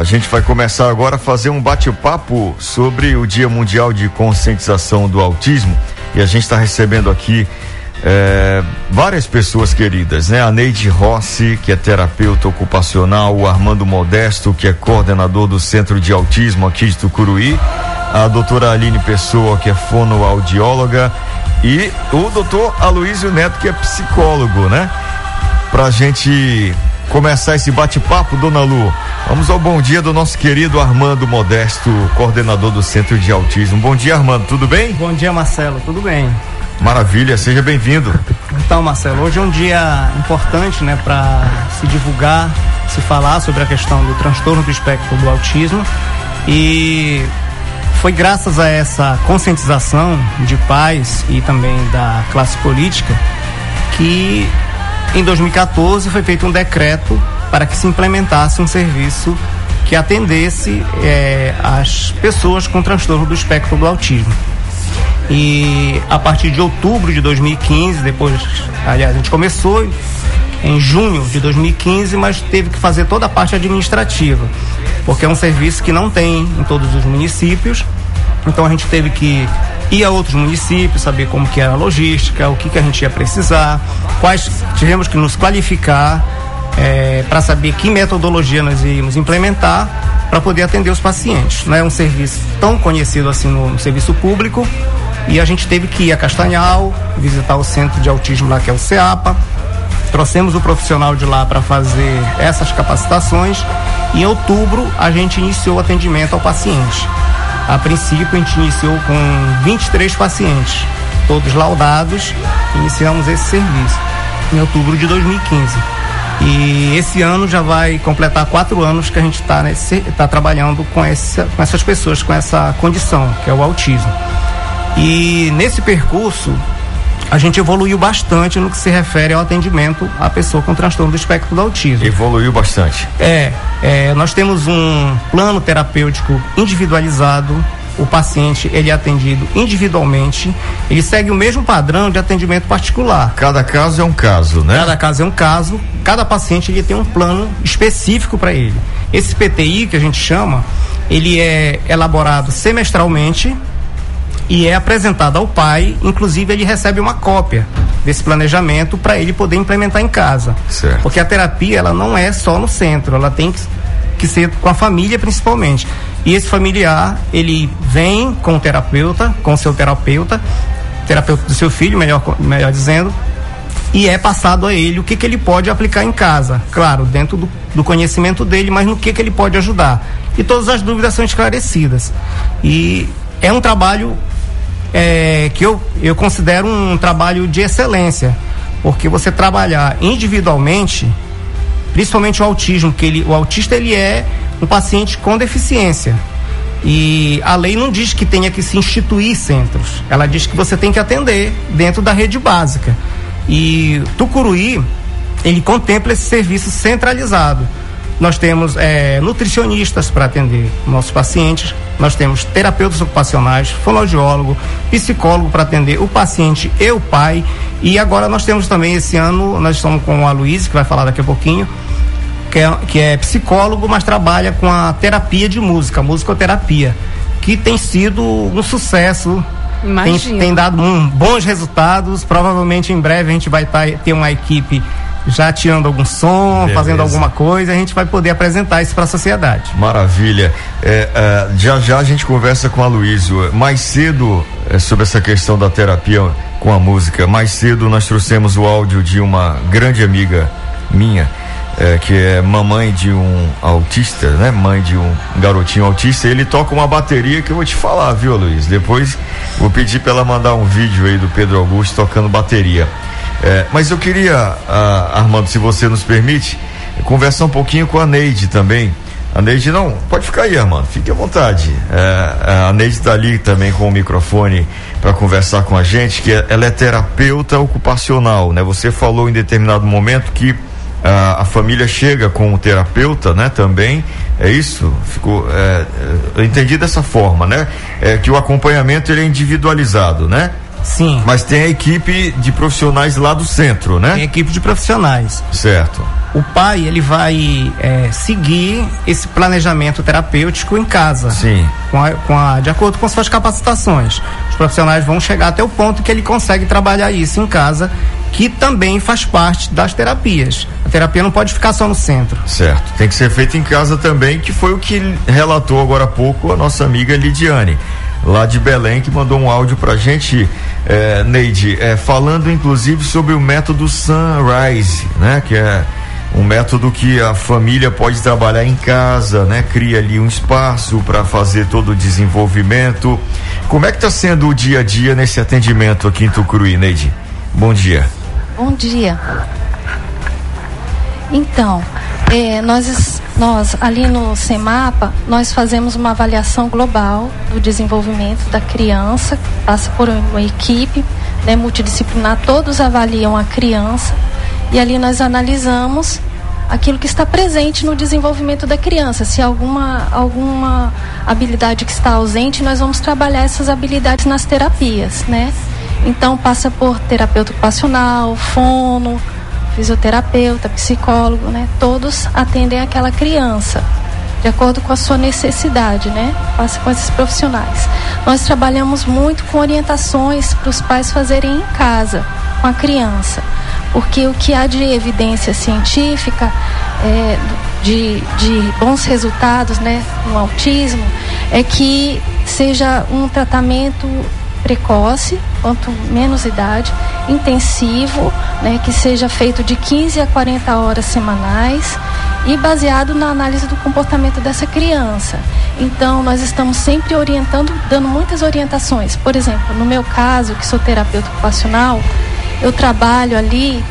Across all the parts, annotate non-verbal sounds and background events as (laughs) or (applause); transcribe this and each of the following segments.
A gente vai começar agora a fazer um bate-papo sobre o Dia Mundial de Conscientização do Autismo e a gente está recebendo aqui é, várias pessoas queridas, né? A Neide Rossi, que é terapeuta ocupacional, o Armando Modesto, que é coordenador do Centro de Autismo aqui de Tucuruí, a doutora Aline Pessoa, que é fonoaudióloga, e o doutor Aloysio Neto, que é psicólogo, né? Pra gente começar esse bate-papo, dona Lu, vamos ao bom dia do nosso querido Armando Modesto, coordenador do Centro de Autismo. Bom dia, Armando, tudo bem? Bom dia, Marcelo, tudo bem? Maravilha, seja bem-vindo. Então, Marcelo, hoje é um dia importante, né, para se divulgar, se falar sobre a questão do transtorno do espectro do autismo e foi graças a essa conscientização de pais e também da classe política que em 2014 foi feito um decreto para que se implementasse um serviço que atendesse é, as pessoas com transtorno do espectro do autismo. E a partir de outubro de 2015, depois, aliás, a gente começou em junho de 2015, mas teve que fazer toda a parte administrativa, porque é um serviço que não tem em todos os municípios. Então a gente teve que ir a outros municípios, saber como que era a logística, o que, que a gente ia precisar, quais tivemos que nos qualificar é, para saber que metodologia nós íamos implementar para poder atender os pacientes. Não é um serviço tão conhecido assim no, no serviço público, e a gente teve que ir a Castanhal, visitar o centro de autismo lá que é o CEAPA. Trouxemos o profissional de lá para fazer essas capacitações. Em outubro a gente iniciou o atendimento ao paciente. A princípio a gente iniciou com 23 pacientes, todos laudados, iniciamos esse serviço em outubro de 2015. E esse ano já vai completar quatro anos que a gente está tá trabalhando com, essa, com essas pessoas com essa condição, que é o autismo. E nesse percurso, a gente evoluiu bastante no que se refere ao atendimento à pessoa com transtorno do espectro do autismo. Evoluiu bastante. É, é nós temos um plano terapêutico individualizado. O paciente ele é atendido individualmente, ele segue o mesmo padrão de atendimento particular. Cada caso é um caso, né? Cada caso é um caso. Cada paciente ele tem um plano específico para ele. Esse PTI que a gente chama, ele é elaborado semestralmente e é apresentado ao pai, inclusive ele recebe uma cópia desse planejamento para ele poder implementar em casa. Certo. Porque a terapia ela não é só no centro, ela tem que, que ser com a família principalmente. E esse familiar, ele vem com o terapeuta, com o seu terapeuta, terapeuta do seu filho, melhor, melhor dizendo, e é passado a ele o que, que ele pode aplicar em casa. Claro, dentro do, do conhecimento dele, mas no que, que ele pode ajudar. E todas as dúvidas são esclarecidas. E é um trabalho é, que eu, eu considero um trabalho de excelência, porque você trabalhar individualmente, principalmente o autismo, que ele, o autista ele é um paciente com deficiência. E a lei não diz que tenha que se instituir centros, ela diz que você tem que atender dentro da rede básica. E Tucuruí, ele contempla esse serviço centralizado. Nós temos é, nutricionistas para atender nossos pacientes, nós temos terapeutas ocupacionais, fonoaudiólogo, psicólogo para atender o paciente e o pai. E agora nós temos também esse ano, nós estamos com a Luísa, que vai falar daqui a pouquinho, que é, que é psicólogo, mas trabalha com a terapia de música, musicoterapia, que tem sido um sucesso tem, tem, dado um, bons resultados. Provavelmente em breve a gente vai tá, ter uma equipe já tirando algum som, Beleza. fazendo alguma coisa, a gente vai poder apresentar isso para a sociedade. Maravilha. É, é, já já a gente conversa com a Luísio. Mais cedo, é, sobre essa questão da terapia com a música, mais cedo nós trouxemos o áudio de uma grande amiga minha. É, que é mamãe de um autista, né? Mãe de um garotinho autista, ele toca uma bateria que eu vou te falar, viu, Luiz? Depois vou pedir para ela mandar um vídeo aí do Pedro Augusto tocando bateria. É, mas eu queria, ah, Armando, se você nos permite, conversar um pouquinho com a Neide também. A Neide, não, pode ficar aí, Armando, fique à vontade. É, a Neide está ali também com o microfone para conversar com a gente, que é, ela é terapeuta ocupacional, né? Você falou em determinado momento que ah, a família chega com o terapeuta, né? Também, é isso? Ficou, é, é eu entendi dessa forma, né? É que o acompanhamento ele é individualizado, né? Sim. Mas tem a equipe de profissionais lá do centro, né? Tem equipe de profissionais. Certo. O pai, ele vai é, seguir esse planejamento terapêutico em casa. Sim. Com a, com a, de acordo com suas capacitações. Os profissionais vão chegar até o ponto que ele consegue trabalhar isso em casa, que também faz parte das terapias. A terapia não pode ficar só no centro. Certo. Tem que ser feito em casa também, que foi o que relatou agora há pouco a nossa amiga Lidiane lá de Belém, que mandou um áudio pra gente, é, Neide, é, falando inclusive sobre o método Sunrise, né? Que é um método que a família pode trabalhar em casa, né? Cria ali um espaço para fazer todo o desenvolvimento. Como é que está sendo o dia a dia nesse atendimento aqui em Tucuruí, Neide? Bom dia. Bom dia. Então, é, nós, nós ali no CEMAPA, nós fazemos uma avaliação global do desenvolvimento da criança, passa por uma equipe né, multidisciplinar, todos avaliam a criança e ali nós analisamos aquilo que está presente no desenvolvimento da criança. Se alguma, alguma habilidade que está ausente, nós vamos trabalhar essas habilidades nas terapias, né? Então passa por terapeuta ocupacional, fono, fisioterapeuta, psicólogo, né? Todos atendem aquela criança de acordo com a sua necessidade, né? Passa com esses profissionais. Nós trabalhamos muito com orientações para os pais fazerem em casa com a criança, porque o que há de evidência científica é, de, de bons resultados, né, no autismo, é que seja um tratamento precoce, quanto menos idade, intensivo, né, que seja feito de 15 a 40 horas semanais e baseado na análise do comportamento dessa criança. Então, nós estamos sempre orientando, dando muitas orientações. Por exemplo, no meu caso, que sou terapeuta ocupacional, eu trabalho ali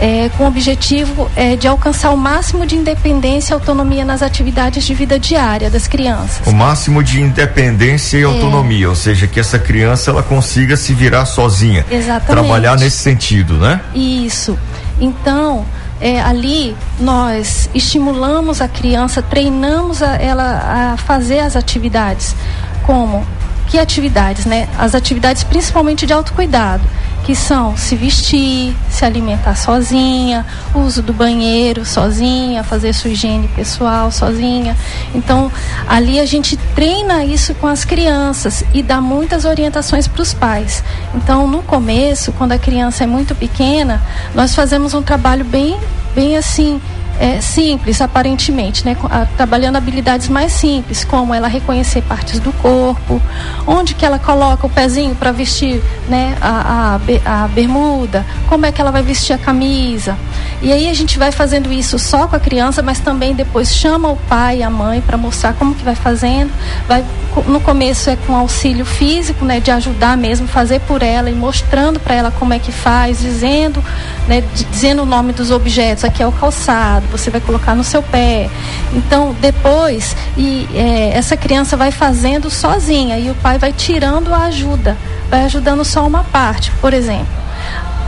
é, com o objetivo é, de alcançar o máximo de independência e autonomia nas atividades de vida diária das crianças. O máximo de independência e é. autonomia, ou seja, que essa criança ela consiga se virar sozinha. Exatamente. Trabalhar nesse sentido, né? Isso. Então, é, ali nós estimulamos a criança, treinamos a, ela a fazer as atividades, como que atividades, né? As atividades principalmente de autocuidado que são se vestir, se alimentar sozinha, uso do banheiro sozinha, fazer sua higiene pessoal sozinha. Então, ali a gente treina isso com as crianças e dá muitas orientações para os pais. Então, no começo, quando a criança é muito pequena, nós fazemos um trabalho bem, bem assim, é, simples, aparentemente, né? trabalhando habilidades mais simples, como ela reconhecer partes do corpo, onde que ela coloca o pezinho para vestir né, a, a, a, bermuda, como é que ela vai vestir a camisa. E aí a gente vai fazendo isso só com a criança, mas também depois chama o pai e a mãe para mostrar como que vai fazendo. Vai, no começo é com auxílio físico, né, de ajudar mesmo, fazer por ela e mostrando para ela como é que faz, dizendo, né, dizendo o nome dos objetos, aqui é o calçado você vai colocar no seu pé. Então, depois, e é, essa criança vai fazendo sozinha e o pai vai tirando a ajuda, vai ajudando só uma parte, por exemplo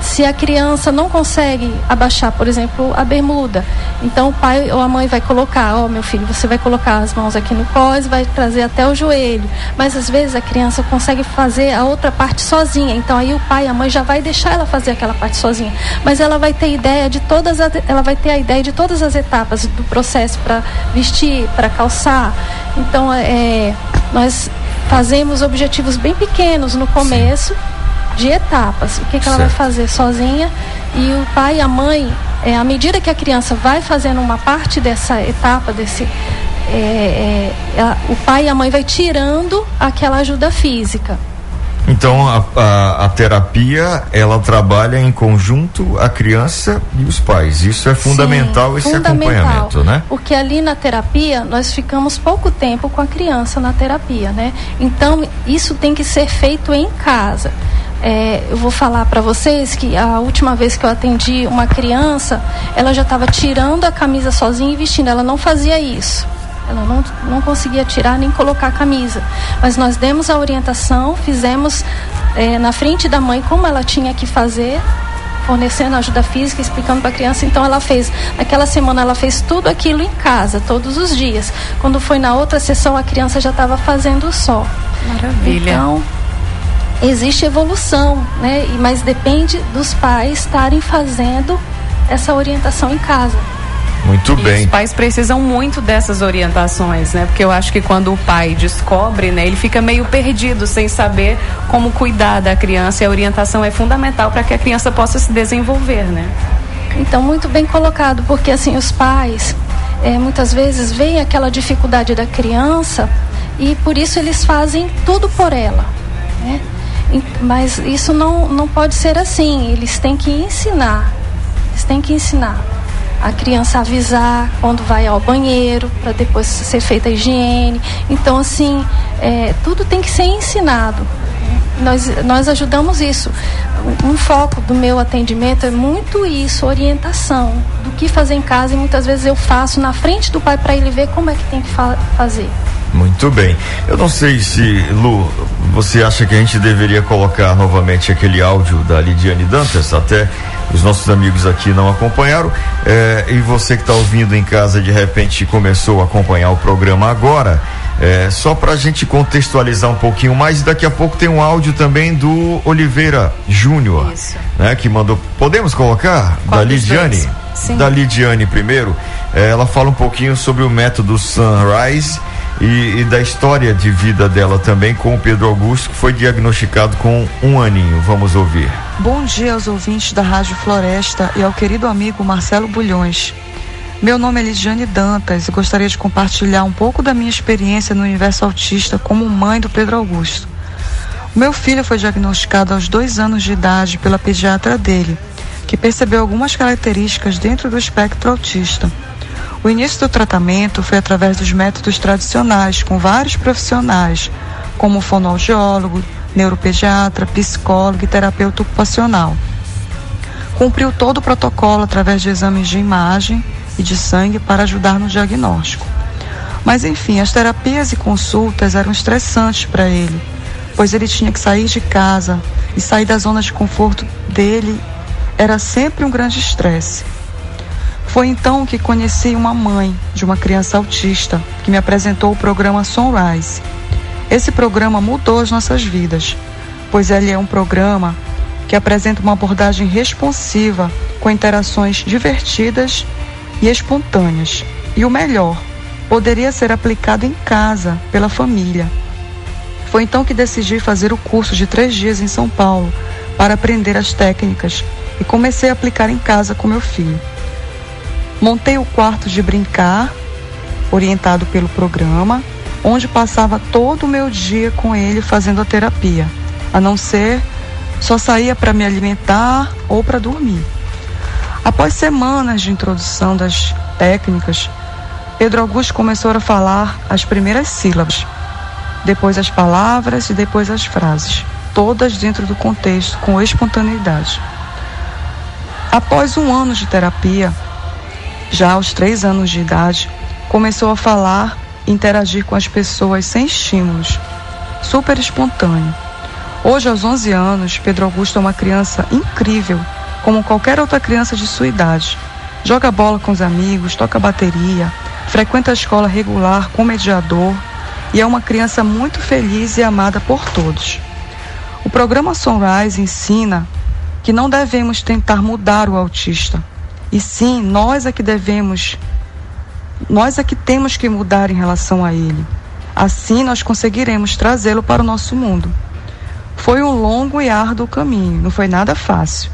se a criança não consegue abaixar, por exemplo, a bermuda, então o pai ou a mãe vai colocar, ó, oh, meu filho, você vai colocar as mãos aqui no cós, vai trazer até o joelho. Mas às vezes a criança consegue fazer a outra parte sozinha. Então aí o pai a mãe já vai deixar ela fazer aquela parte sozinha, mas ela vai ter ideia de todas as, ela vai ter a ideia de todas as etapas do processo para vestir, para calçar. Então é, nós fazemos objetivos bem pequenos no começo. Sim de etapas. O que, que ela vai fazer sozinha e o pai e a mãe, é, à medida que a criança vai fazendo uma parte dessa etapa, desse. É, é, o pai e a mãe vai tirando aquela ajuda física. Então a, a, a, terapia ela trabalha em conjunto a criança e os pais. Isso é fundamental Sim, esse fundamental, acompanhamento, né? Porque ali na terapia nós ficamos pouco tempo com a criança na terapia, né? Então isso tem que ser feito em casa. É, eu vou falar para vocês que a última vez que eu atendi uma criança, ela já estava tirando a camisa sozinha e vestindo. Ela não fazia isso. Ela não, não conseguia tirar nem colocar a camisa. Mas nós demos a orientação, fizemos é, na frente da mãe como ela tinha que fazer, fornecendo ajuda física, explicando para a criança. Então ela fez, naquela semana ela fez tudo aquilo em casa, todos os dias. Quando foi na outra sessão, a criança já estava fazendo só. Maravilha. Então, existe evolução, né? Mas depende dos pais estarem fazendo essa orientação em casa. Muito e bem. Os pais precisam muito dessas orientações, né? Porque eu acho que quando o pai descobre, né, ele fica meio perdido, sem saber como cuidar da criança. E a orientação é fundamental para que a criança possa se desenvolver, né? Então, muito bem colocado, porque assim, os pais é, muitas vezes veem aquela dificuldade da criança e por isso eles fazem tudo por ela. Né? Mas isso não, não pode ser assim, eles têm que ensinar. Eles têm que ensinar a criança avisar quando vai ao banheiro, para depois ser feita a higiene. Então, assim, é, tudo tem que ser ensinado. Nós, nós ajudamos isso. Um foco do meu atendimento é muito isso, orientação do que fazer em casa e muitas vezes eu faço na frente do pai para ele ver como é que tem que fa fazer. Muito bem. Eu não sei se, Lu, você acha que a gente deveria colocar novamente aquele áudio da Lidiane Dantas? Até os nossos amigos aqui não acompanharam. É, e você que está ouvindo em casa, de repente começou a acompanhar o programa agora. É, só para a gente contextualizar um pouquinho mais, daqui a pouco tem um áudio também do Oliveira Júnior, né? Que mandou. Podemos colocar Qual da Lidiane? Da Lidiane primeiro. É, ela fala um pouquinho sobre o método Sunrise e, e, da história de vida dela também com o Pedro Augusto, que foi diagnosticado com um aninho. Vamos ouvir. Bom dia aos ouvintes da Rádio Floresta e ao querido amigo Marcelo Bulhões. Meu nome é Lidiane Dantas e gostaria de compartilhar um pouco da minha experiência no universo autista como mãe do Pedro Augusto. O meu filho foi diagnosticado aos dois anos de idade pela pediatra dele, que percebeu algumas características dentro do espectro autista. O início do tratamento foi através dos métodos tradicionais, com vários profissionais, como fonoaudiólogo, neuropediatra, psicólogo e terapeuta ocupacional. Cumpriu todo o protocolo através de exames de imagem e de sangue para ajudar no diagnóstico. Mas enfim, as terapias e consultas eram estressantes para ele, pois ele tinha que sair de casa e sair da zona de conforto dele era sempre um grande estresse. Foi então que conheci uma mãe de uma criança autista que me apresentou o programa Sunrise. Esse programa mudou as nossas vidas, pois ele é um programa que apresenta uma abordagem responsiva com interações divertidas e espontâneas. E o melhor, poderia ser aplicado em casa pela família. Foi então que decidi fazer o curso de três dias em São Paulo para aprender as técnicas e comecei a aplicar em casa com meu filho. Montei o quarto de brincar, orientado pelo programa, onde passava todo o meu dia com ele fazendo a terapia, a não ser só saía para me alimentar ou para dormir. Após semanas de introdução das técnicas, Pedro Augusto começou a falar as primeiras sílabas, depois as palavras e depois as frases, todas dentro do contexto, com espontaneidade. Após um ano de terapia, já aos três anos de idade, começou a falar e interagir com as pessoas sem estímulos, super espontâneo. Hoje, aos 11 anos, Pedro Augusto é uma criança incrível, como qualquer outra criança de sua idade. Joga bola com os amigos, toca bateria, frequenta a escola regular com mediador e é uma criança muito feliz e amada por todos. O programa Sunrise ensina que não devemos tentar mudar o autista, e sim, nós é que devemos, nós é que temos que mudar em relação a ele. Assim nós conseguiremos trazê-lo para o nosso mundo. Foi um longo e árduo caminho, não foi nada fácil.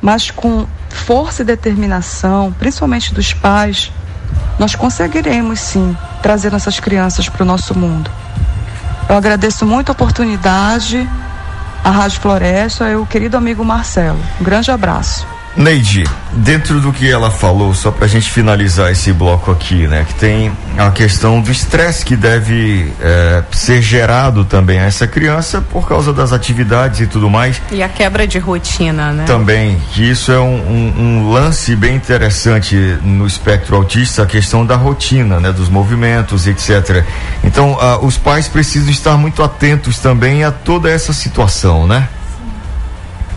Mas com força e determinação, principalmente dos pais, nós conseguiremos sim trazer nossas crianças para o nosso mundo. Eu agradeço muito a oportunidade, a Rádio Floresta e o querido amigo Marcelo. Um grande abraço. Neide, dentro do que ela falou, só para a gente finalizar esse bloco aqui, né, que tem a questão do estresse que deve é, ser gerado também a essa criança por causa das atividades e tudo mais. E a quebra de rotina, né? Também, que isso é um, um, um lance bem interessante no espectro autista, a questão da rotina, né, dos movimentos, etc. Então, uh, os pais precisam estar muito atentos também a toda essa situação, né?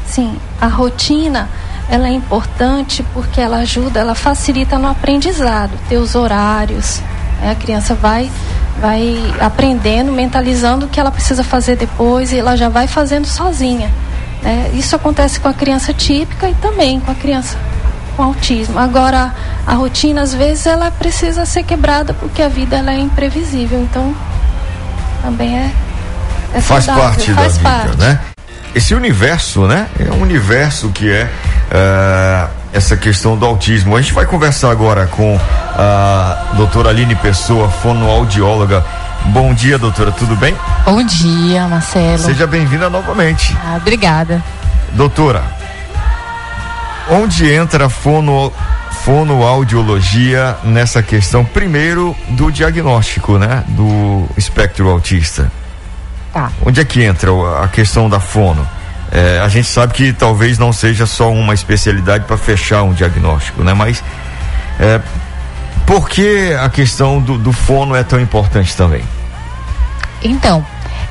Sim, a rotina ela é importante porque ela ajuda, ela facilita no aprendizado, ter os horários. Né? A criança vai vai aprendendo, mentalizando o que ela precisa fazer depois e ela já vai fazendo sozinha. Né? Isso acontece com a criança típica e também com a criança com autismo. Agora, a rotina, às vezes, ela precisa ser quebrada porque a vida ela é imprevisível. Então, também é. é faz saudável, parte faz da parte. vida, né? Esse universo, né? É um universo que é uh, essa questão do autismo. A gente vai conversar agora com a doutora Aline Pessoa, fonoaudióloga. Bom dia, doutora, tudo bem? Bom dia, Marcelo. Seja bem-vinda novamente. Ah, obrigada. Doutora, onde entra a fono, fonoaudiologia nessa questão, primeiro, do diagnóstico, né? Do espectro autista? Tá. Onde é que entra a questão da fono? É, a gente sabe que talvez não seja só uma especialidade para fechar um diagnóstico, né? Mas é, por que a questão do, do fono é tão importante também? Então,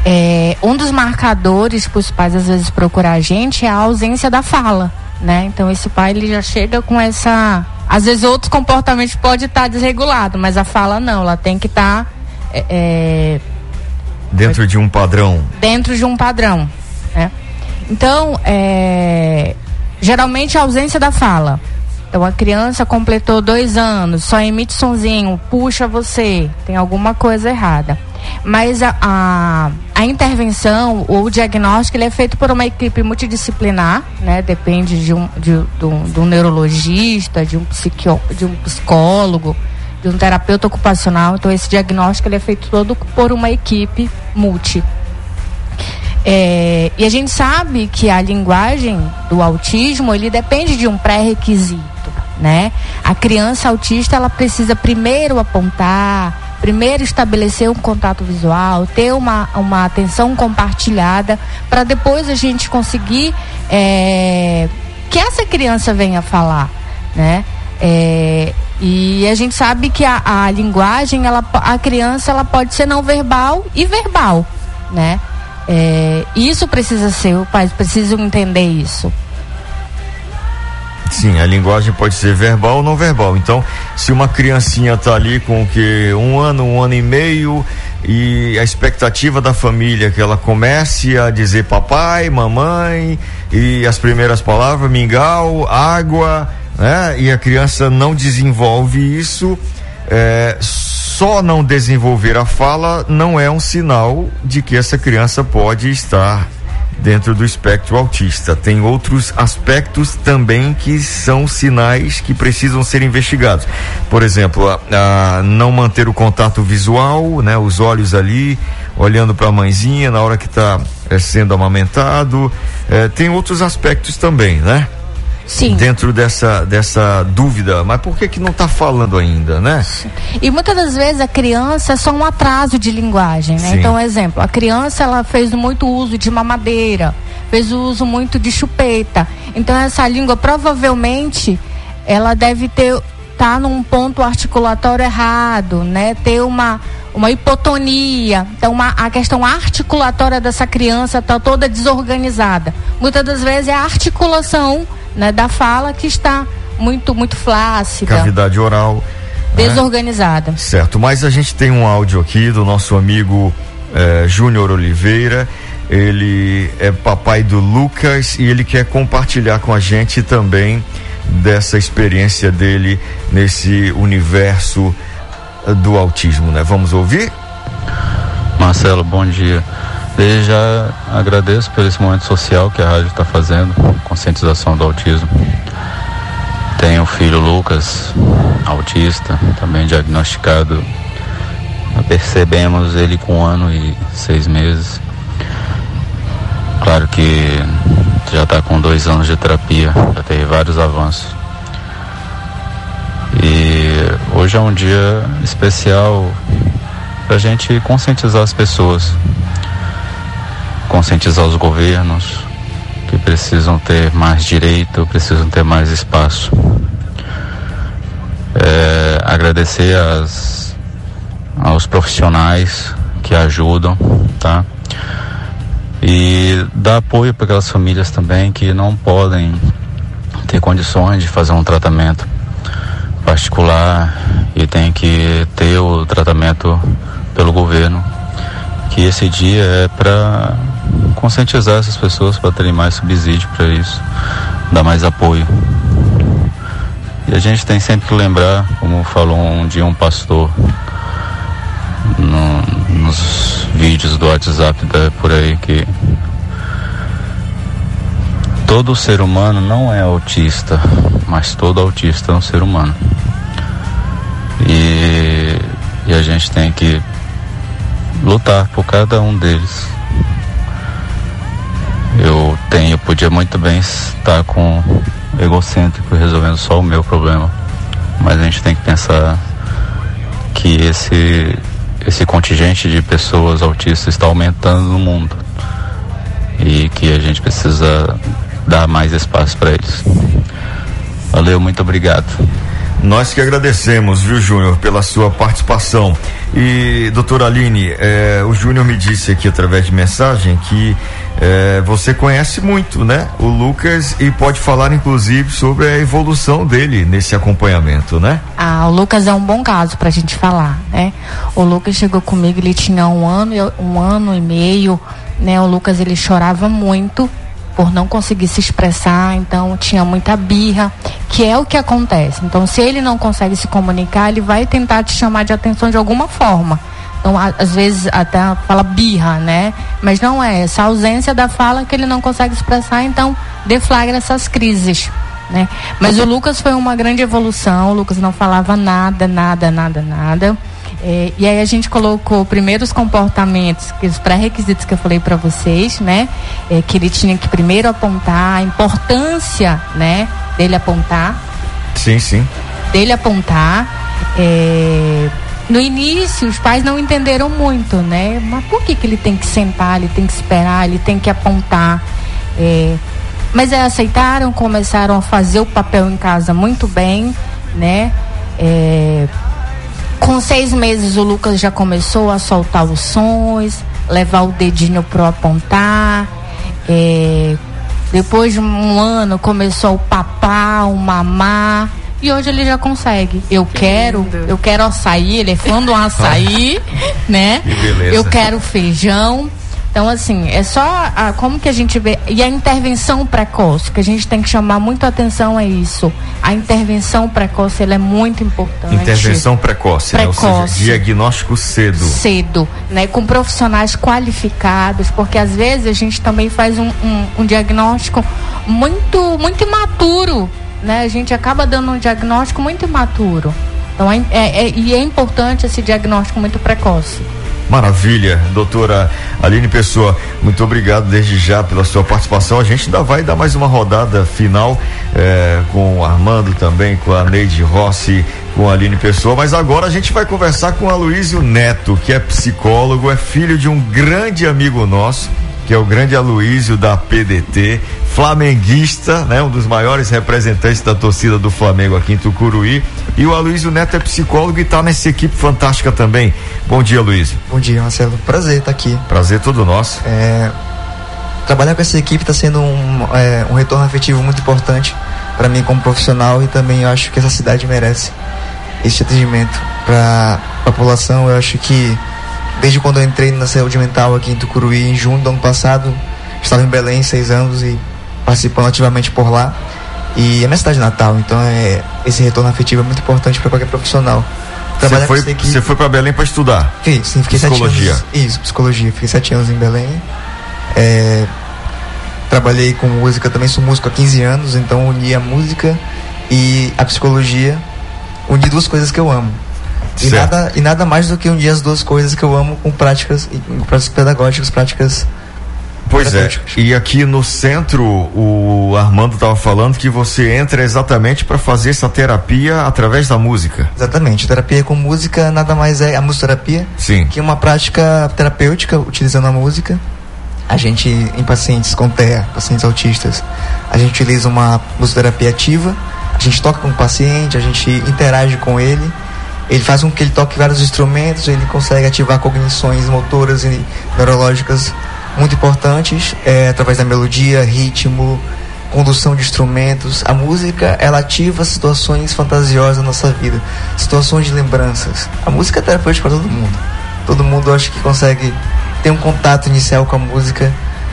é, um dos marcadores para os pais às vezes procurar a gente é a ausência da fala, né? Então esse pai ele já chega com essa, às vezes outros comportamentos pode estar tá desregulado, mas a fala não, ela tem que estar tá, é, é, dentro de um padrão. Dentro de um padrão, né? Então, é, geralmente a ausência da fala. Então a criança completou dois anos, só emite sonzinho, puxa você, tem alguma coisa errada. Mas a, a, a intervenção ou o diagnóstico ele é feito por uma equipe multidisciplinar, né? Depende de um, de, de um, de um neurologista, de um, psiquio, de um psicólogo, de um terapeuta ocupacional. Então esse diagnóstico ele é feito todo por uma equipe multi. É, e a gente sabe que a linguagem do autismo ele depende de um pré-requisito, né? A criança autista ela precisa primeiro apontar, primeiro estabelecer um contato visual, ter uma, uma atenção compartilhada, para depois a gente conseguir é, que essa criança venha falar, né? É, e a gente sabe que a, a linguagem, ela, a criança, ela pode ser não verbal e verbal, né? É, isso precisa ser, os pais precisam entender isso. Sim, a linguagem pode ser verbal ou não verbal. Então, se uma criancinha está ali com que um ano, um ano e meio e a expectativa da família é que ela comece a dizer papai, mamãe e as primeiras palavras mingau, água, né? E a criança não desenvolve isso, é, só não desenvolver a fala não é um sinal de que essa criança pode estar dentro do espectro autista. Tem outros aspectos também que são sinais que precisam ser investigados. Por exemplo, a, a não manter o contato visual, né, os olhos ali olhando para a mãezinha na hora que está é, sendo amamentado. É, tem outros aspectos também, né? Sim. dentro dessa, dessa dúvida, mas por que que não está falando ainda, né? E muitas das vezes a criança é só um atraso de linguagem, né? Sim. Então, exemplo, a criança ela fez muito uso de mamadeira, fez uso muito de chupeta. Então essa língua provavelmente ela deve ter tá num ponto articulatório errado, né? Ter uma uma hipotonia. Então, uma, a questão articulatória dessa criança está toda desorganizada. Muitas das vezes é a articulação né, da fala que está muito, muito flácida. Cavidade oral. né? Desorganizada. Certo, mas a gente tem um áudio aqui do nosso amigo eh, Júnior Oliveira. Ele é papai do Lucas e ele quer compartilhar com a gente também dessa experiência dele nesse universo eh, do autismo, né? Vamos ouvir? Marcelo, bom dia. Desde já agradeço por esse momento social que a rádio está fazendo, conscientização do autismo. Tenho o filho Lucas, autista, também diagnosticado. Percebemos ele com um ano e seis meses. Claro que já está com dois anos de terapia, já teve vários avanços. E hoje é um dia especial para a gente conscientizar as pessoas, conscientizar os governos que precisam ter mais direito, precisam ter mais espaço. É, agradecer as, aos profissionais que ajudam, tá? E dar apoio para aquelas famílias também que não podem ter condições de fazer um tratamento particular e tem que ter o tratamento pelo governo que esse dia é para conscientizar essas pessoas para terem mais subsídio para isso, dar mais apoio. E a gente tem sempre que lembrar, como falou um dia um pastor nos vídeos do WhatsApp por aí, que todo ser humano não é autista, mas todo autista é um ser humano. E, e a gente tem que lutar por cada um deles. Eu tenho, podia muito bem estar com egocêntrico resolvendo só o meu problema, mas a gente tem que pensar que esse esse contingente de pessoas autistas está aumentando no mundo e que a gente precisa dar mais espaço para eles. Valeu, muito obrigado. Nós que agradecemos, viu, Júnior, pela sua participação. E, doutora Aline, eh, o Júnior me disse aqui através de mensagem que eh, você conhece muito, né? O Lucas e pode falar, inclusive, sobre a evolução dele nesse acompanhamento, né? Ah, o Lucas é um bom caso para a gente falar, né? O Lucas chegou comigo, ele tinha um ano, um ano e meio, né? O Lucas ele chorava muito por não conseguir se expressar, então tinha muita birra, que é o que acontece. Então, se ele não consegue se comunicar, ele vai tentar te chamar de atenção de alguma forma. Então, às vezes até fala birra, né? Mas não é essa ausência da fala que ele não consegue expressar, então deflagra essas crises. Né? Mas o Lucas foi uma grande evolução, o Lucas não falava nada, nada, nada, nada. É, e aí a gente colocou primeiro os comportamentos, os pré-requisitos que eu falei para vocês, né? É, que ele tinha que primeiro apontar a importância, né? Dele apontar. Sim, sim. Dele apontar. É, no início, os pais não entenderam muito, né? Mas por que, que ele tem que sentar, ele tem que esperar, ele tem que apontar? É, mas é, aceitaram, começaram a fazer o papel em casa muito bem, né? É, com seis meses o Lucas já começou a soltar os sons, levar o dedinho pro apontar. É, depois de um ano começou o papá, o mamar. E hoje ele já consegue. Eu que quero, lindo. eu quero açaí, ele é fã do açaí, (laughs) né? Eu quero feijão. Então, assim, é só a, como que a gente vê. E a intervenção precoce, que a gente tem que chamar muito atenção é isso. A intervenção precoce ela é muito importante. Intervenção precoce, precoce. Né? Ou seja, diagnóstico cedo. Cedo, né? Com profissionais qualificados, porque às vezes a gente também faz um, um, um diagnóstico muito, muito imaturo. Né? A gente acaba dando um diagnóstico muito imaturo. Então, é, é, é, e é importante esse diagnóstico muito precoce. Maravilha, doutora Aline Pessoa, muito obrigado desde já pela sua participação. A gente ainda vai dar mais uma rodada final eh, com o Armando também, com a Neide Rossi, com a Aline Pessoa, mas agora a gente vai conversar com a Luísio Neto, que é psicólogo, é filho de um grande amigo nosso que é o grande Aloísio da PDT, flamenguista, né, um dos maiores representantes da torcida do Flamengo aqui em Tucuruí. E o Aloísio Neto é psicólogo e está nessa equipe fantástica também. Bom dia, Aloísio. Bom dia, Marcelo. Prazer estar tá aqui. Prazer todo nosso. É, trabalhar com essa equipe está sendo um, é, um retorno afetivo muito importante para mim como profissional e também eu acho que essa cidade merece esse atendimento para a população. Eu acho que desde quando eu entrei na saúde mental aqui em Tucuruí, em junho do ano passado. Estava em Belém, seis anos e participando ativamente por lá. E é minha cidade natal, então é, esse retorno afetivo é muito importante para qualquer profissional. Você foi, você foi para Belém para estudar? Sim, sim, fiquei psicologia. sete anos. Isso, psicologia. Fiquei sete anos em Belém. É, trabalhei com música, também sou músico há 15 anos, então uni a música e a psicologia. Uni duas coisas que eu amo. E nada, e nada mais do que unir as duas coisas que eu amo com práticas, com práticas pedagógicas, práticas Pois é, e aqui no centro o Armando estava falando que você entra exatamente para fazer essa terapia através da música. Exatamente, terapia com música nada mais é a musicoterapia, Sim. que é uma prática terapêutica utilizando a música. A gente, em pacientes com TEA, pacientes autistas, a gente utiliza uma musicoterapia ativa, a gente toca com o paciente, a gente interage com ele ele faz com que ele toque vários instrumentos, ele consegue ativar cognições motoras e neurológicas muito importantes é, através da melodia, ritmo, condução de instrumentos. A música ela ativa situações fantasiosas na nossa vida, situações de lembranças. A música é terapêutica para todo mundo. Todo mundo acho que consegue ter um contato inicial com a música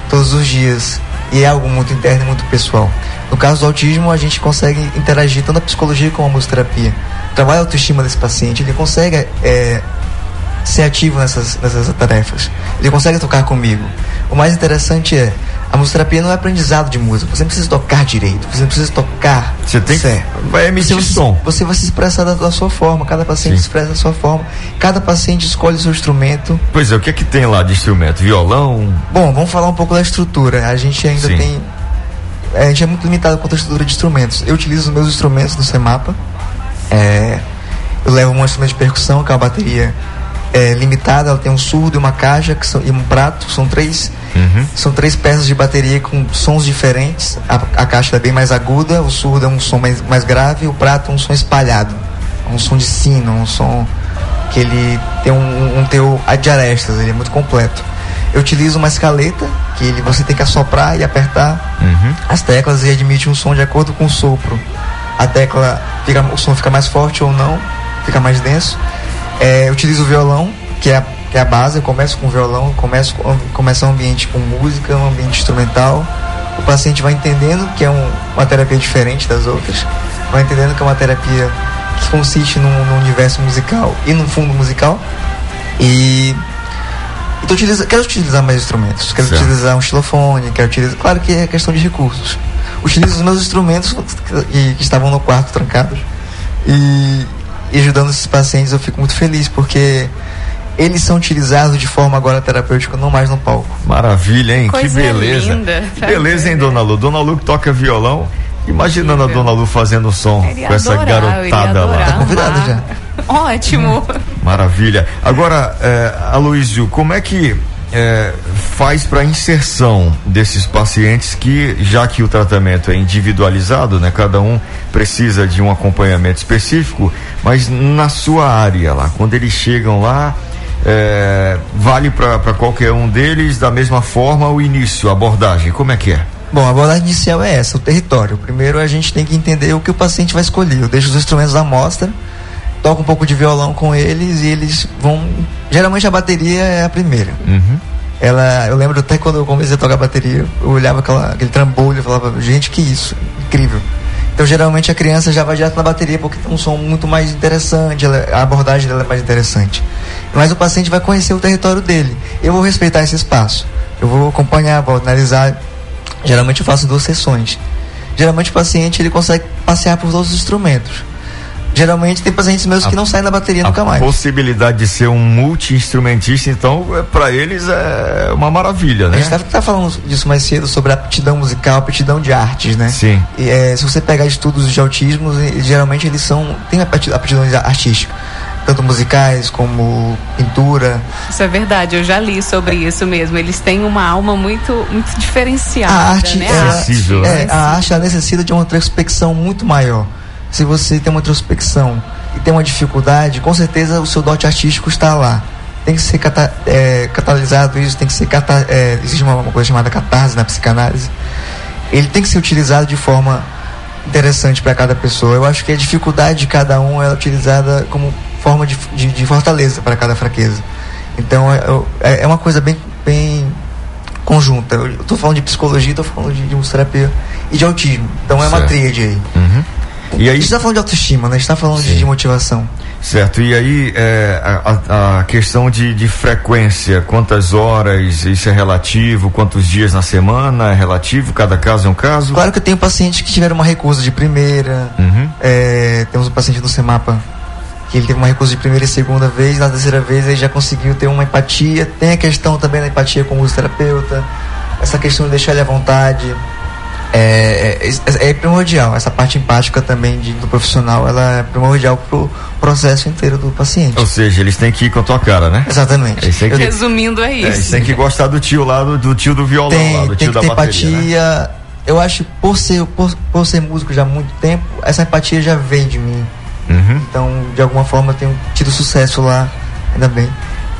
todos os dias. E é algo muito interno e muito pessoal. No caso do autismo, a gente consegue interagir tanto a psicologia como a musicoterapia. Trabalha a autoestima desse paciente, ele consegue é, ser ativo nessas, nessas tarefas. Ele consegue tocar comigo. O mais interessante é, a musicoterapia não é aprendizado de música. Você não precisa tocar direito, você não precisa tocar. Você tem certo. que. Vai emitir você, som. Você vai se expressar da, da sua forma, cada paciente Sim. expressa da sua forma. Cada paciente escolhe o seu instrumento. Pois é, o que é que tem lá de instrumento? Violão? Bom, vamos falar um pouco da estrutura. A gente ainda Sim. tem. A gente é muito limitado quanto à estrutura de instrumentos. Eu utilizo os meus instrumentos do CEMAPA. É, eu levo um instrumento de percussão, que é uma bateria é, limitada. Ela tem um surdo e uma caixa que são, e um prato. São três, Uhum. são três peças de bateria com sons diferentes. A, a caixa é bem mais aguda, o surdo é um som mais, mais grave, o prato é um som espalhado. Um som de sino, um som que ele tem um, um teor de arestas, ele é muito completo. Eu utilizo uma escaleta, que ele, você tem que assoprar e apertar Uhum. as teclas e admite um som de acordo com o sopro. A tecla, fica, o som fica mais forte ou não, fica mais denso. É, eu utilizo o violão, que é, a, que é a base, eu começo com o violão, começo com, começa um ambiente com música, um ambiente instrumental. O paciente vai entendendo que é um- uma terapia diferente das outras, vai entendendo que é uma terapia que consiste num, num universo musical e num fundo musical. E então, utiliza, quero utilizar mais instrumentos. Quero Certo. utilizar um xilofone, quero utilizar. Claro que é questão de recursos. Utilizo os meus instrumentos que, que estavam no quarto trancados. E, e ajudando esses pacientes eu fico muito feliz, porque eles são utilizados de forma agora terapêutica, não mais no palco. Maravilha, hein? Coisa que beleza. linda. Que beleza, hein, Dona Lu? Dona Lu que toca violão. Imaginando a. Dona Lu fazendo som com essa garotada lá. Tá convidada amar. (laughs) Ótimo. Maravilha. Agora, é, Aloysio, como é que é, faz para inserção desses pacientes que, já que o tratamento é individualizado, né, cada um precisa de um acompanhamento específico, mas na sua área lá, quando eles chegam lá, é, vale para qualquer um deles da mesma forma o início, a abordagem, como é que é? Bom, a abordagem inicial é essa, o território. Primeiro a gente tem que entender o que o paciente vai escolher. Eu deixo os instrumentos à mostra, toco um pouco de violão com eles e eles vão. Geralmente a bateria é a primeira. Uhum. Ela, eu lembro até quando eu comecei a tocar bateria, eu olhava aquela, aquele trambolho e falava, gente, que isso, incrível. Então geralmente a criança já vai direto na bateria porque tem um som muito mais interessante, ela- a abordagem dela é mais interessante. Mas o paciente vai conhecer o território dele. Eu vou respeitar esse espaço. Eu vou acompanhar, vou analisar. Geralmente eu faço duas sessões. Geralmente o paciente ele consegue passear por todos os instrumentos. Geralmente tem pacientes meus que não saem da bateria nunca a mais. possibilidade de ser um multi-instrumentista, então, é, para eles é uma maravilha, A né? gente estava falando disso mais cedo sobre a aptidão musical, a aptidão de artes, né? Sim. E, é, se você pegar estudos de autismo, geralmente eles são têm apti- aptidão artística, tanto musicais como pintura. Isso é verdade, eu já li sobre isso mesmo. Eles têm uma alma muito, muito diferenciada. A arte, né? ela- Sensível, é, né? a arte necessita de uma introspecção muito maior. Se você tem uma introspecção e tem uma dificuldade, com certeza o seu dote artístico está lá. Tem que ser cata, é, catalisado isso, tem que ser cata, é, existe uma, uma coisa chamada catarse na psicanálise. Ele tem que ser utilizado de forma interessante para cada pessoa. Eu acho que a dificuldade de cada um é utilizada como forma de, de, de fortaleza para cada fraqueza. Então é, é, é uma coisa bem, bem conjunta. Eu estou falando de psicologia, estou falando de, de musicoterapia e de autismo. Então é uma Certo. tríade aí. Uhum. E A aí, gente está falando de autoestima, né? A gente está falando de, de motivação. certo, e aí é, a, a- a questão de, de frequência, quantas horas, isso é relativo, quantos dias na semana é relativo, cada caso é um caso? Claro que eu tenho pacientes que tiveram uma recusa de primeira. Uhum. É, temos um paciente no Semapa que ele teve uma recusa de primeira e segunda vez, na terceira vez ele já conseguiu ter uma empatia. Tem a questão também da empatia com o terapeuta, essa questão de deixar ele à vontade. É, é, é primordial, essa parte empática também de- do profissional, ela é primordial pro processo inteiro do paciente. Ou seja, eles têm que ir com a tua cara, né? Exatamente. É que- Resumindo, é É, eles isso. têm que gostar do tio lá, do, do tio do violão tem, lá, do tem tio que da ter bateria. né? empatia. Eu acho que por ser, por, por ser músico já há muito tempo, essa empatia já vem de mim. Uhum. Então, de alguma forma, eu tenho tido sucesso lá, ainda bem,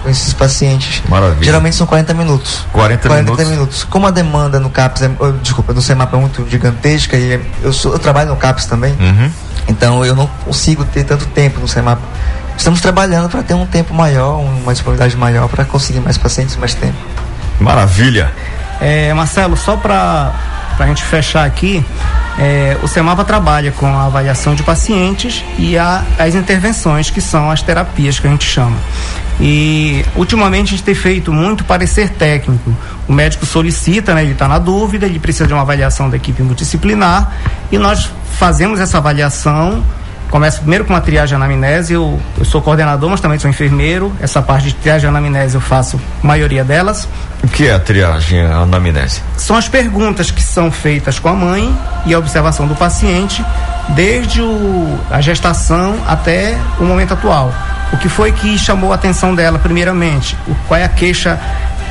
com esses pacientes. Maravilha. Geralmente são 40 minutos. 40 minutos. Como a demanda no CAPS, é, oh, desculpa, no CEMAP é muito gigantesca e eu, sou, eu trabalho no CAPS também, Uhum. então eu não consigo ter tanto tempo no CEMAP. estamos trabalhando para ter um tempo maior, uma disponibilidade maior para conseguir mais pacientes mais tempo. Maravilha. É, Marcelo, só para a gente fechar aqui, é, o Semapa trabalha com a avaliação de pacientes e a, as intervenções, que são as terapias que a gente chama. E ultimamente a gente tem feito muito parecer técnico. O médico solicita, né, ele está na dúvida, ele precisa de uma avaliação da equipe multidisciplinar e nós fazemos essa avaliação Começo primeiro com uma triagem anamnese, eu, eu sou coordenador, mas também sou enfermeiro. Essa parte de triagem anamnese eu faço a maioria delas. O que é a triagem anamnese? São as perguntas que são feitas com a mãe e a observação do paciente desde o, a gestação até o momento atual. O que foi que chamou a atenção dela primeiramente? O, qual é a queixa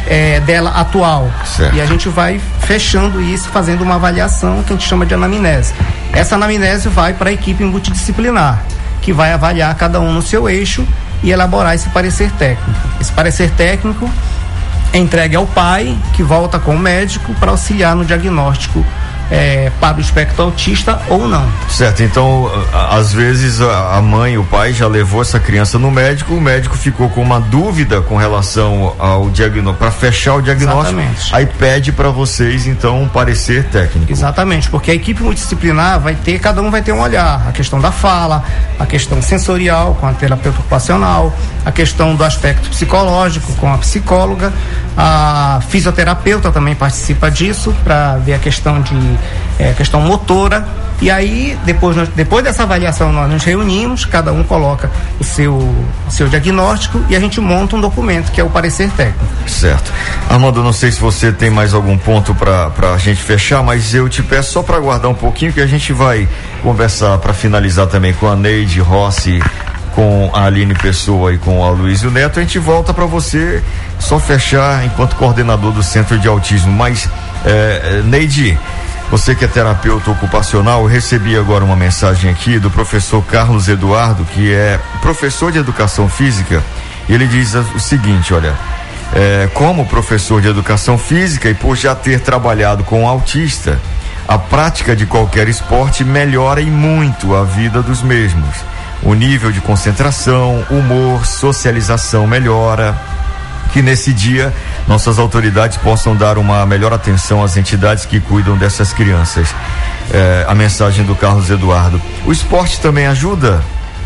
é, dela atual. Certo. E a gente vai fechando isso, fazendo uma avaliação que a gente chama de anamnese. Essa anamnese vai para a equipe multidisciplinar, que vai avaliar cada um no seu eixo e elaborar esse parecer técnico. Esse parecer técnico é entregue ao pai, que volta com o médico para auxiliar no diagnóstico é, para o espectro autista ou não. Certo, então às vezes a mãe, o pai já levou essa criança no médico, o médico ficou com uma dúvida com relação ao diagnóstico, para fechar o diagnóstico, Exatamente. aí pede para vocês então um parecer técnico. Exatamente, porque a equipe multidisciplinar vai ter, cada um vai ter um olhar, a questão da fala, a questão sensorial com a terapeuta ocupacional, a questão do aspecto psicológico com a psicóloga, a fisioterapeuta também participa disso para ver a questão de é, questão motora. E aí, depois, depois dessa avaliação, nós nos reunimos, cada um coloca o seu, seu diagnóstico e a gente monta um documento, que é o parecer técnico. Certo. Armando, não sei se você tem mais algum ponto para a gente fechar, mas eu te peço só para aguardar um pouquinho, que a gente vai conversar para finalizar também com a Neide Rossi, com a Aline Pessoa e com o Aloysio Neto. A gente volta para você só fechar enquanto coordenador do Centro de Autismo. Mas, é, Neide, você que é terapeuta ocupacional, recebi agora uma mensagem aqui do professor Carlos Eduardo, que é professor de educação física, ele diz o seguinte: olha, é, como professor de educação física e por já ter trabalhado com autista, a prática de qualquer esporte melhora e muito a vida dos mesmos. O nível de concentração, humor, socialização melhora que nesse dia nossas autoridades possam dar uma melhor atenção às entidades que cuidam dessas crianças. É, a mensagem do Carlos Eduardo. O esporte também ajuda?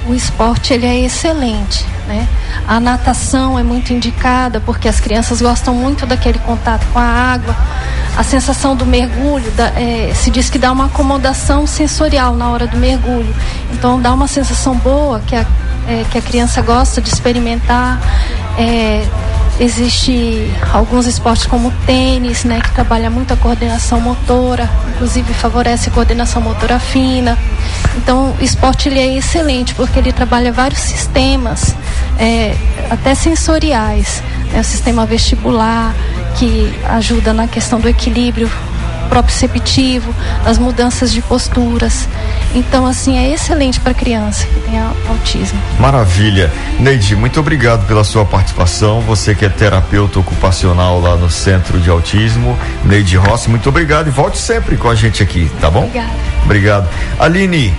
O esporte ele é excelente, né? A natação é muito indicada porque as crianças gostam muito daquele contato com a água. A sensação do mergulho da, é, se diz que dá uma acomodação sensorial na hora do mergulho. Então dá uma sensação boa que a, é, que a criança gosta de experimentar. É, Existe alguns esportes como tênis, né, que trabalha muito a coordenação motora, inclusive favorece a coordenação motora fina. Então, o esporte ele é excelente porque ele trabalha vários sistemas, é, até sensoriais, né, o sistema vestibular que ajuda na questão do equilíbrio proprioceptivo, as mudanças de posturas. Então, assim, é excelente para criança que tem autismo. Maravilha. Neide, muito obrigado pela sua participação. Você que é terapeuta ocupacional lá no Centro de Autismo, Neide Rossi, muito obrigado e volte sempre com a gente aqui, tá bom? Obrigada. Obrigado. Aline,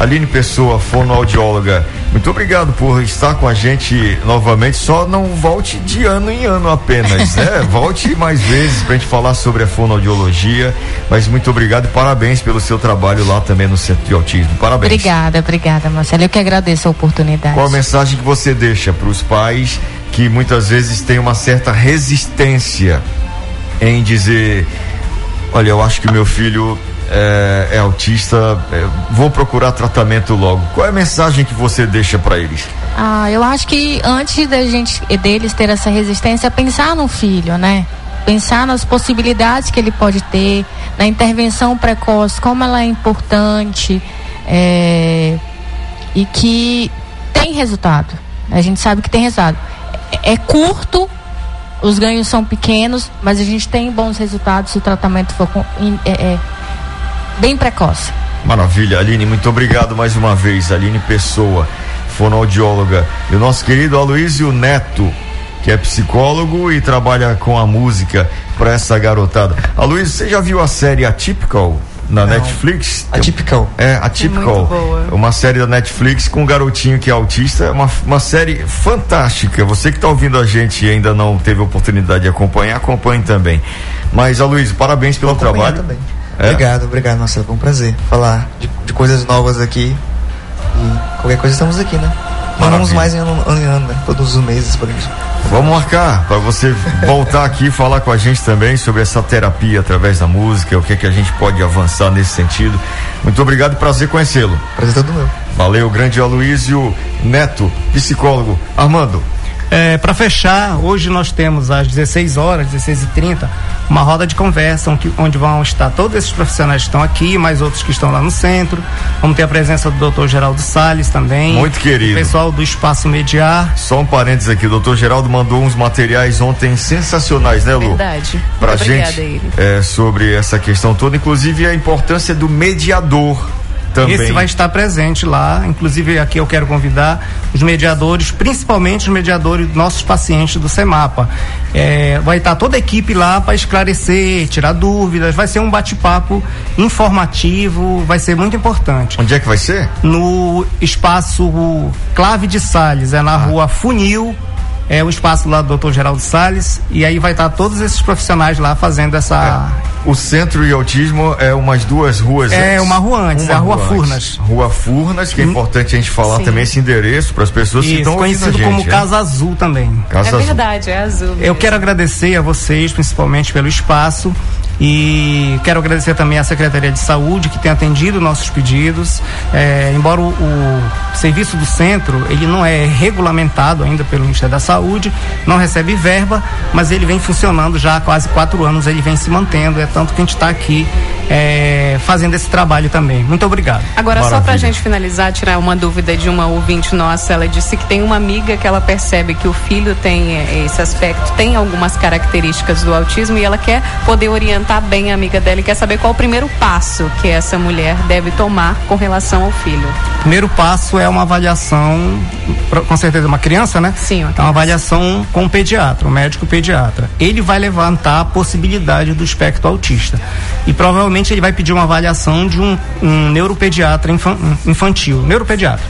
Aline Pessoa, fonoaudióloga, muito obrigado por estar com a gente novamente. Só não volte de ano em ano apenas, né? (laughs) volte mais vezes para a gente falar sobre a fonoaudiologia. Mas muito obrigado e parabéns pelo seu trabalho lá também no Centro de Autismo. Parabéns. Obrigada, obrigada, Marcelo. Eu que agradeço a oportunidade. Qual a mensagem que você deixa para os pais que muitas vezes têm uma certa resistência em dizer: olha, eu acho que meu filho é, é autista, é, vou procurar tratamento logo. Qual é a mensagem que você deixa para eles? Ah, eu acho que antes da gente deles ter essa resistência, pensar no filho, né? Pensar nas possibilidades que ele pode ter, na intervenção precoce, como ela é importante é, e que tem resultado. A gente sabe que tem resultado. É, é curto, os ganhos são pequenos, mas a gente tem bons resultados se o tratamento for com, é, é, bem precoce. Maravilha, Aline, muito obrigado mais uma vez, Aline Pessoa, fonoaudióloga, e o nosso querido Aloysio Neto, que é psicólogo e trabalha com a música para essa garotada. Aloysio, você já viu a série Atypical na Netflix. Atypical. É, Atypical. É uma série da Netflix com um garotinho que é autista. É uma, uma série fantástica. Você que está ouvindo a gente e ainda não teve oportunidade de acompanhar, acompanhe também. Mas, Aloysio, parabéns pelo trabalho. Também. É? Obrigado, obrigado, Marcelo. Foi um prazer falar de, de coisas novas aqui. E qualquer coisa estamos aqui, né? Vamos mais em ano, ano em ano, né? Todos os meses, por isso. Vamos marcar para você voltar aqui e falar com a gente também sobre essa terapia através da música, o que é que a gente pode avançar nesse sentido. Muito obrigado e prazer conhecê-lo. Prazer todo meu. Valeu, grande Aloysio Neto, psicólogo. Armando. É, para fechar, hoje nós temos às 16 horas, 16h30, uma roda de conversa onde vão estar todos esses profissionais que estão aqui, mais outros que estão lá no centro. Vamos ter a presença do doutor Geraldo Salles também. Muito querido. O pessoal do Espaço Mediar. Só um parênteses aqui, o doutor Geraldo mandou uns materiais ontem sensacionais, né, Lu? Verdade. Pra Muito gente é, sobre essa questão toda, inclusive a importância do mediador também. Esse vai estar presente lá. Inclusive, aqui eu quero convidar os mediadores, principalmente os mediadores nossos pacientes do CEMAPA. É, vai estar toda a equipe lá para esclarecer, tirar dúvidas. Vai ser um bate-papo informativo, vai ser muito importante. Onde é que vai ser? No espaço Clave de Sales, é na ah. rua Funil, é o espaço lá do Dr. Geraldo Sales e aí vai estar todos esses profissionais lá fazendo essa. É. O centro e autismo é umas duas ruas. É antes. uma rua antes, uma é a Rua Furnas. Rua Furnas, que é hum. importante a gente falar Sim. também esse endereço para as pessoas Isso, que estão conhecido gente, como Casa Azul também. Casa é verdade, é azul. Mesmo. Eu quero agradecer a vocês, principalmente pelo espaço e quero agradecer também à Secretaria de Saúde que tem atendido nossos pedidos. É, embora o, o, serviço do centro ele não é regulamentado ainda pelo Ministério da Saúde, não recebe verba, mas ele vem funcionando já há quase quatro anos, ele vem se mantendo. É tanto que a gente está aqui é, fazendo esse trabalho também. Muito obrigado. Agora, Maravilha. só para a gente finalizar, tirar uma dúvida de uma ouvinte nossa, ela disse que tem uma amiga que ela percebe que o filho tem é, esse aspecto, tem algumas características do autismo e ela quer poder orientar tá bem a amiga dela e quer saber qual o primeiro passo que essa mulher deve tomar com relação ao filho. Primeiro passo é uma avaliação, com certeza uma criança, né? Sim, uma, é uma avaliação com o pediatra, o médico pediatra. Ele vai levantar a possibilidade do espectro autista. E provavelmente ele vai pedir uma avaliação de um, um neuropediatra infantil, neuropediatra.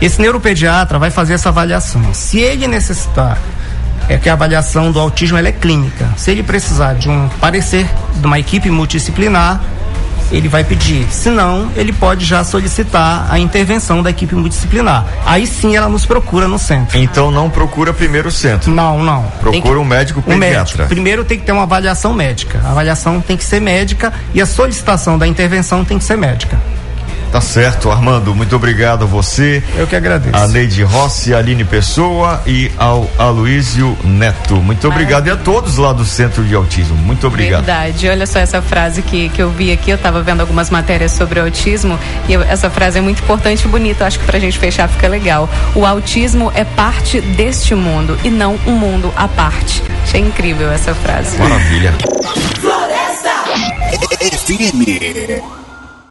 Esse neuropediatra vai fazer essa avaliação. Se ele necessitar é que a avaliação do autismo é clínica. Se ele precisar de um parecer de uma equipe multidisciplinar, ele vai pedir. Se não, ele pode já solicitar a intervenção da equipe multidisciplinar. Aí sim ela nos procura no centro. Então não procura primeiro o centro. Não, não. Procura que, um médico pediatra. Um médico. Primeiro tem que ter uma avaliação médica. A avaliação tem que ser médica e a solicitação da intervenção tem que ser médica. Tá certo, Armando. Muito obrigado a você. Eu que agradeço. A Neide Rossi, a Aline Pessoa e ao Aloísio Neto. Muito obrigado. E a todos lá do Centro de Autismo. Muito obrigado. Verdade. Olha só essa frase que, que eu vi aqui. Eu estava vendo algumas matérias sobre autismo e eu, essa frase é muito importante e bonita. Acho que pra gente fechar fica legal. O autismo é parte deste mundo e não um mundo à parte. Achei incrível essa frase. Maravilha. Floresta! FM.